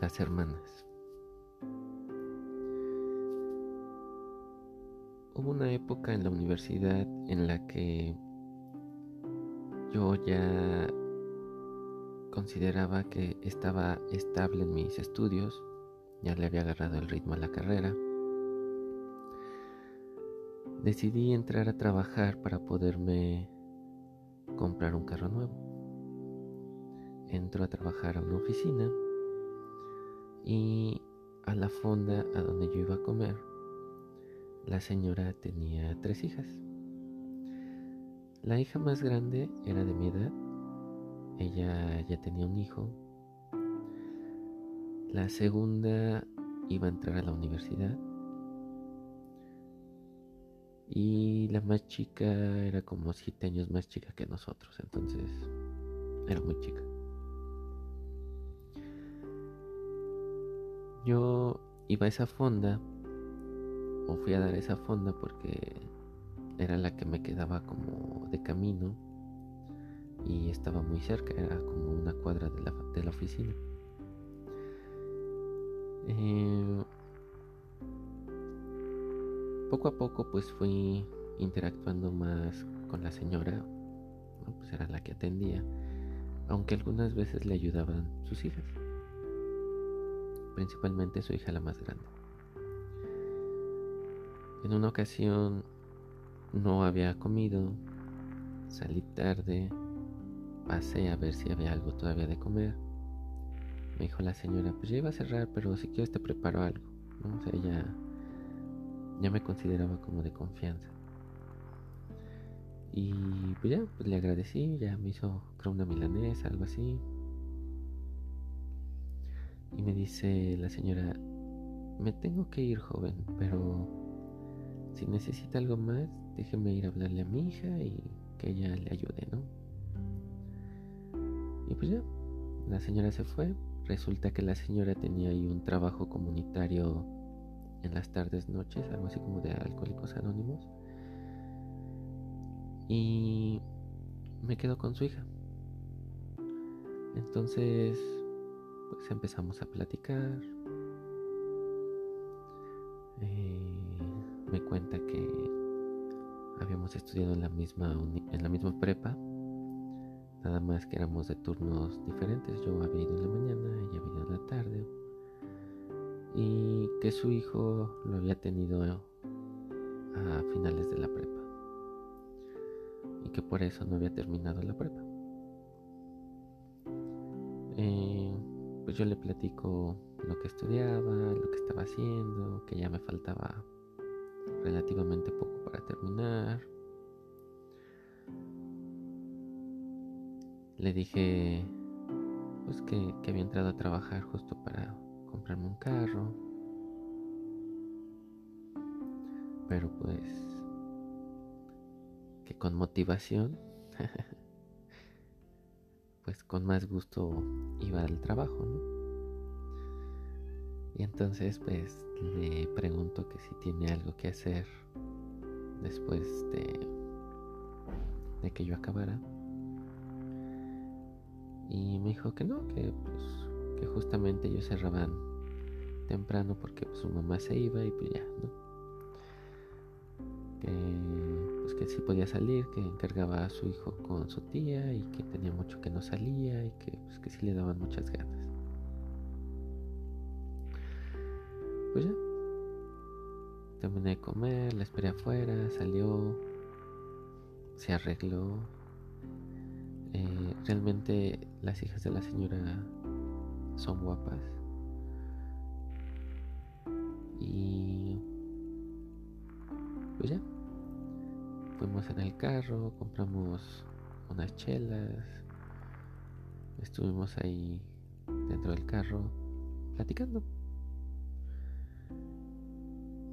las hermanas. Hubo una época en la universidad en la que yo ya consideraba que estaba estable en mis estudios, ya le había agarrado el ritmo a la carrera. Decidí entrar a trabajar para poderme comprar un carro nuevo. Entro a trabajar a una oficina y a la fonda a donde yo iba a comer, la señora tenía tres hijas. La hija más grande era de mi edad, ella ya tenía un hijo. La segunda iba a entrar a la universidad. Y la más chica era como siete años más chica que nosotros, entonces era muy chica. Yo iba a esa fonda, o fui a dar esa fonda porque era la que me quedaba como de camino y estaba muy cerca, era como una cuadra de la, de la oficina. Eh, poco a poco pues fui interactuando más con la señora, pues era la que atendía, aunque algunas veces le ayudaban sus hijas principalmente su hija la más grande. En una ocasión no había comido, salí tarde, pasé a ver si había algo todavía de comer. Me dijo la señora, pues ya iba a cerrar, pero si quieres te preparo algo. O sea, ella ya me consideraba como de confianza. Y pues ya, pues le agradecí, ya me hizo creo una milanesa, algo así. Y me dice la señora, me tengo que ir joven, pero si necesita algo más, déjeme ir a hablarle a mi hija y que ella le ayude, ¿no? Y pues ya, la señora se fue. Resulta que la señora tenía ahí un trabajo comunitario en las tardes, noches, algo así como de alcohólicos anónimos. Y me quedo con su hija. Entonces pues empezamos a platicar. Eh, me cuenta que habíamos estudiado en la misma en la misma prepa, nada más que éramos de turnos diferentes. Yo había ido en la mañana, ella había ido en la tarde, y que su hijo lo había tenido a finales de la prepa y que por eso no había terminado la prepa. Eh, pues yo le platico lo que estudiaba, lo que estaba haciendo, que ya me faltaba relativamente poco para terminar. Le dije pues que, que había entrado a trabajar justo para comprarme un carro. Pero pues que con motivación pues con más gusto iba al trabajo, ¿no? Y entonces pues le pregunto que si tiene algo que hacer después de, de que yo acabara. Y me dijo que no, que pues que justamente ellos cerraban temprano porque pues, su mamá se iba y pues ya, ¿no? Sí podía salir, que encargaba a su hijo con su tía y que tenía mucho que no salía y que, pues, que sí le daban muchas ganas. Pues ya. Terminé de comer, la esperé afuera, salió, se arregló. Eh, realmente las hijas de la señora son guapas. Y pues ya. Fuimos en el carro, compramos unas chelas, estuvimos ahí dentro del carro platicando.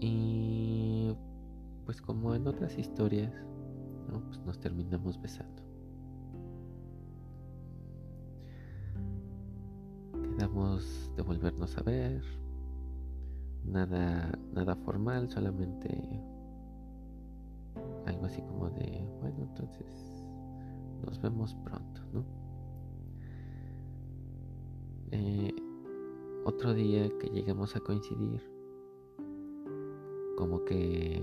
Y pues como en otras historias, pues nos terminamos besando. Quedamos de volvernos a ver. Nada, nada formal, solamente algo así como de, bueno, entonces nos vemos pronto, ¿no? Eh, otro día que llegamos a coincidir, como que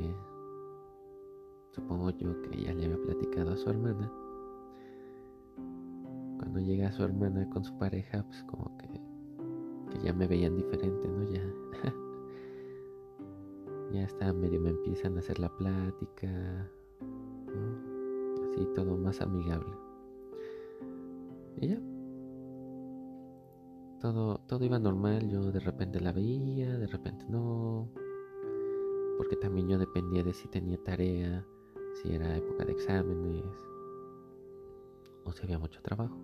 supongo yo que ya le había platicado a su hermana. Cuando llega su hermana con su pareja, pues como que, que ya me veían diferente, ¿no? Ya, ya está medio me empiezan a hacer la plática, así todo más amigable. Y ya, todo, todo iba normal, yo de repente la veía, de repente no, porque también yo dependía de si tenía tarea, si era época de exámenes o si había mucho trabajo.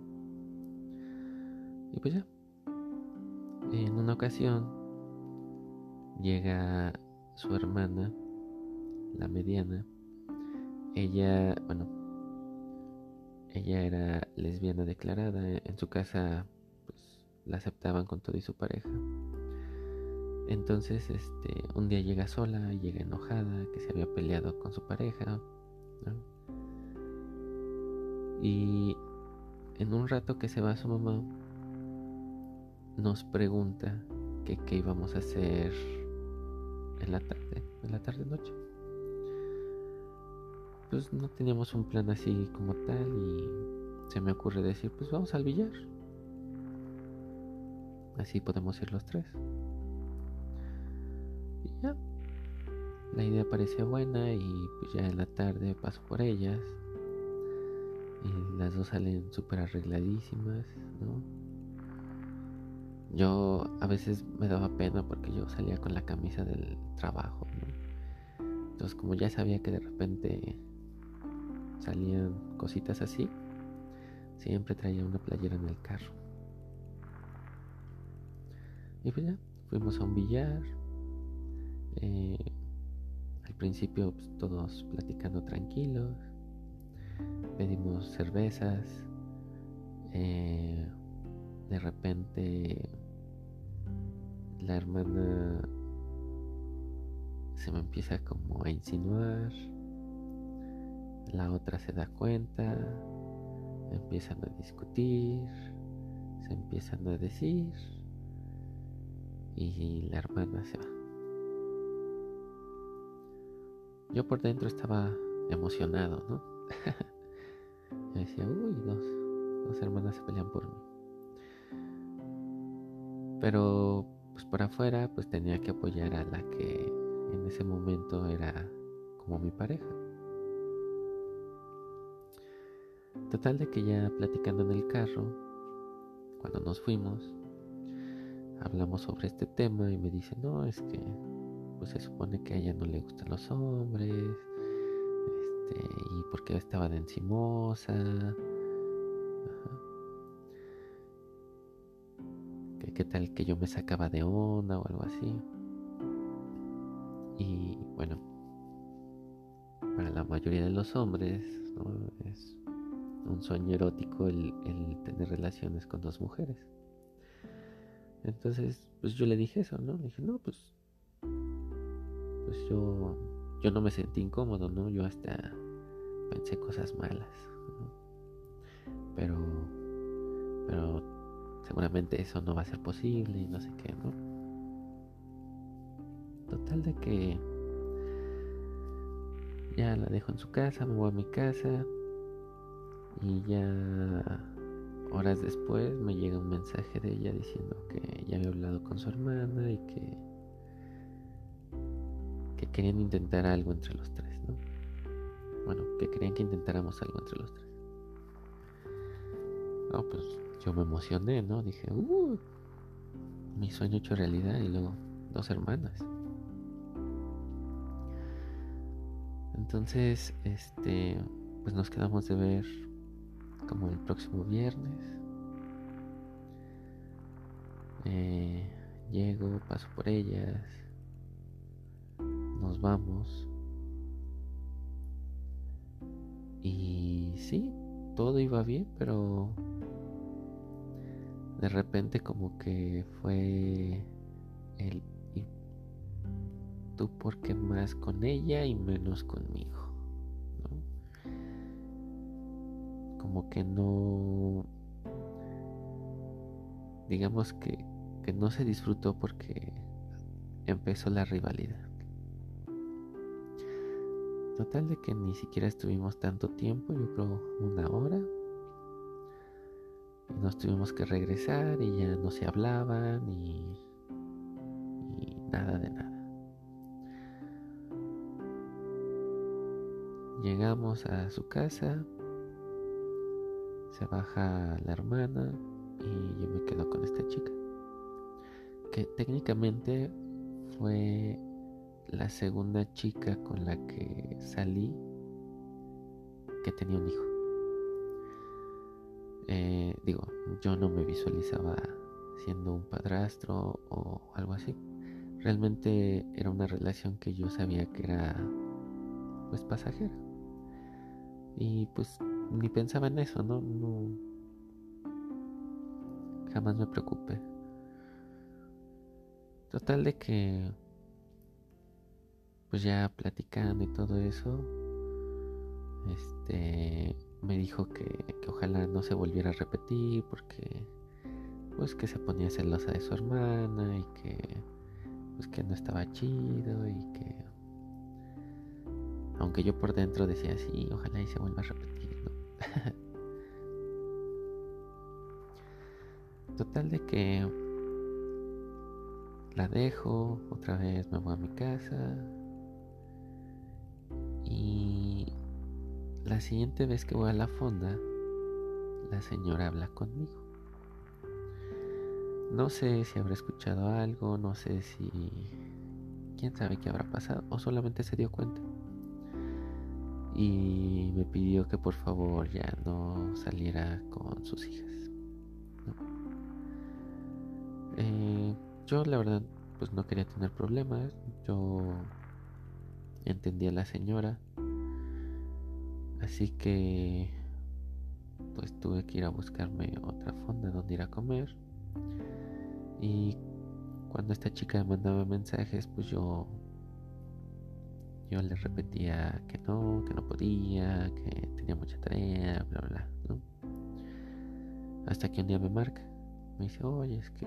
Y pues ya, en una ocasión llega su hermana, la mediana, ella, bueno, ella era lesbiana declarada, en su casa la aceptaban con todo y su pareja. Entonces, este, un día llega sola, llega enojada, que se había peleado con su pareja. Y en un rato que se va su mamá, nos pregunta que qué íbamos a hacer en la tarde, en la tarde noche. Pues no teníamos un plan así como tal y se me ocurre decir, pues vamos al billar. Así podemos ir los tres. Y ya. La idea parecía buena y pues ya en la tarde paso por ellas. Y las dos salen súper arregladísimas, ¿no? Yo a veces me daba pena porque yo salía con la camisa del trabajo, ¿no? Entonces como ya sabía que de repente salían cositas así, siempre traía una playera en el carro. Y pues ya, fuimos a un billar. Eh, al principio pues, todos platicando tranquilos. Pedimos cervezas. Eh, de repente la hermana se me empieza como a insinuar. La otra se da cuenta. Empiezan a discutir. Se empiezan a decir y la hermana se va. Yo por dentro estaba emocionado, ¿no? Yo decía, uy, dos, dos hermanas se pelean por mí. Pero pues por afuera pues tenía que apoyar a la que en ese momento era como mi pareja. Total de que ya platicando en el carro, cuando nos fuimos, hablamos sobre este tema y me dice, no, es que pues se supone que a ella no le gustan los hombres, este, y porque estaba de encimosa. Qué tal que yo me sacaba de onda o algo así. Y bueno, para la mayoría de los hombres es un sueño erótico el tener relaciones con dos mujeres. Entonces, pues yo le dije eso, ¿no? Le dije, no, pues, pues yo, yo no me sentí incómodo, ¿no? Yo hasta pensé cosas malas, Pero, pero seguramente eso no va a ser posible y no sé qué, ¿no? Total de que ya la dejo en su casa, me voy a mi casa y ya Horas después me llega un mensaje de ella diciendo que ya había hablado con su hermana y que, que querían intentar algo entre los tres, ¿no? Bueno, que querían que intentáramos algo entre los tres. No, pues yo me emocioné, ¿no? Dije, uh, mi sueño hecho realidad y luego dos hermanas. Entonces, este, pues nos quedamos de ver como el próximo viernes. Eh, llego, paso por ellas, nos vamos. Y sí, todo iba bien, pero de repente como que fue el... ¿Y tú por qué más con ella y menos conmigo? como que no, digamos que, que no se disfrutó porque empezó la rivalidad. Total de que ni siquiera estuvimos tanto tiempo, yo creo una hora. Y nos tuvimos que regresar y ya no se hablaban y, y nada de nada. Llegamos a su casa, se baja la hermana y yo me quedo con esta chica. Que técnicamente fue la segunda chica con la que salí que tenía un hijo. Eh, digo, yo no me visualizaba siendo un padrastro o algo así. Realmente era una relación que yo sabía que era pues pasajera. Y pues ni pensaba en eso, ¿no? no jamás me preocupé. Total de que pues ya platicando y todo eso, este me dijo que, ojalá no se volviera a repetir porque pues que se ponía celosa de su hermana y que pues que no estaba chido y que aunque yo por dentro decía sí, ojalá y se vuelva a repetir, ¿no? Total de que la dejo, otra vez me voy a mi casa, la siguiente vez que voy a la fonda, la señora habla conmigo. No sé si habrá escuchado algo, no sé si... ¿Quién sabe qué habrá pasado? O solamente se dio cuenta. Y me pidió que por favor ya no saliera con sus hijas. Eh, yo la verdad pues no quería tener problemas. Yo entendía a la señora. Así que pues tuve que ir a buscarme otra fonda donde ir a comer. Y cuando esta chica me mandaba mensajes, pues yo yo le repetía que no, que no podía, que tenía mucha tarea, bla bla, ¿no? Hasta que un día me marca, me dice, oye, es que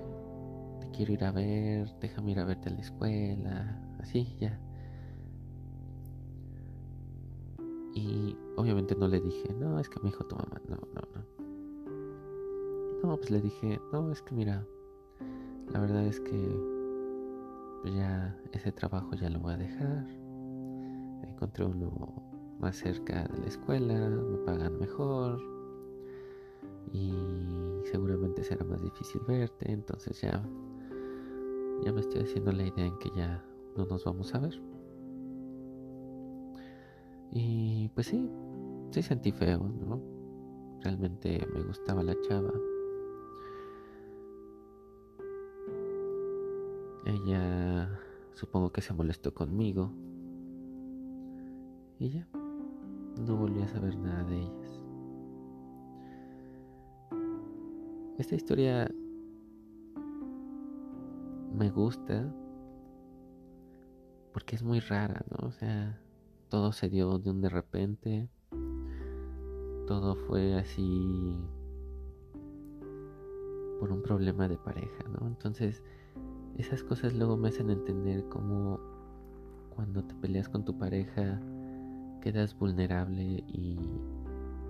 te quiero ir a ver, déjame ir a verte a la escuela, así ya. Y obviamente no le dije, no, es que me dijo tu mamá, no, no, no. No, pues le dije, no, es que mira, la verdad es que ya ese trabajo ya lo voy a dejar. Encontré uno más cerca de la escuela, me pagan mejor y seguramente será más difícil verte, entonces ya ya me estoy haciendo la idea en que ya no nos vamos a ver. Y pues sí, sí sentí feo, ¿no? Realmente me gustaba la chava. Ella supongo que se molestó conmigo. Y ya, no volví a saber nada de ellas. Esta historia me gusta porque es muy rara, ¿no? O sea, todo se dio de un de repente. Todo fue así por un problema de pareja, ¿no? Entonces, esas cosas luego me hacen entender cómo cuando te peleas con tu pareja quedas vulnerable y,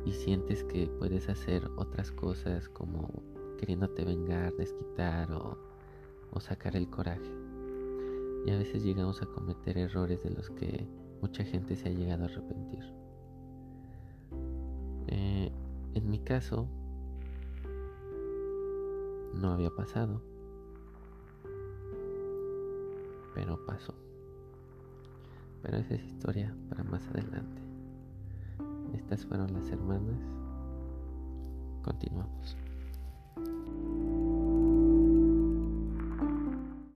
y sientes que puedes hacer otras cosas como queriéndote vengar, desquitar o, o sacar el coraje. Y a veces llegamos a cometer errores de los que mucha gente se ha llegado a arrepentir. Eh, en mi caso, no había pasado, pero pasó. Pero esa es historia para más adelante. Estas fueron las hermanas. Continuamos.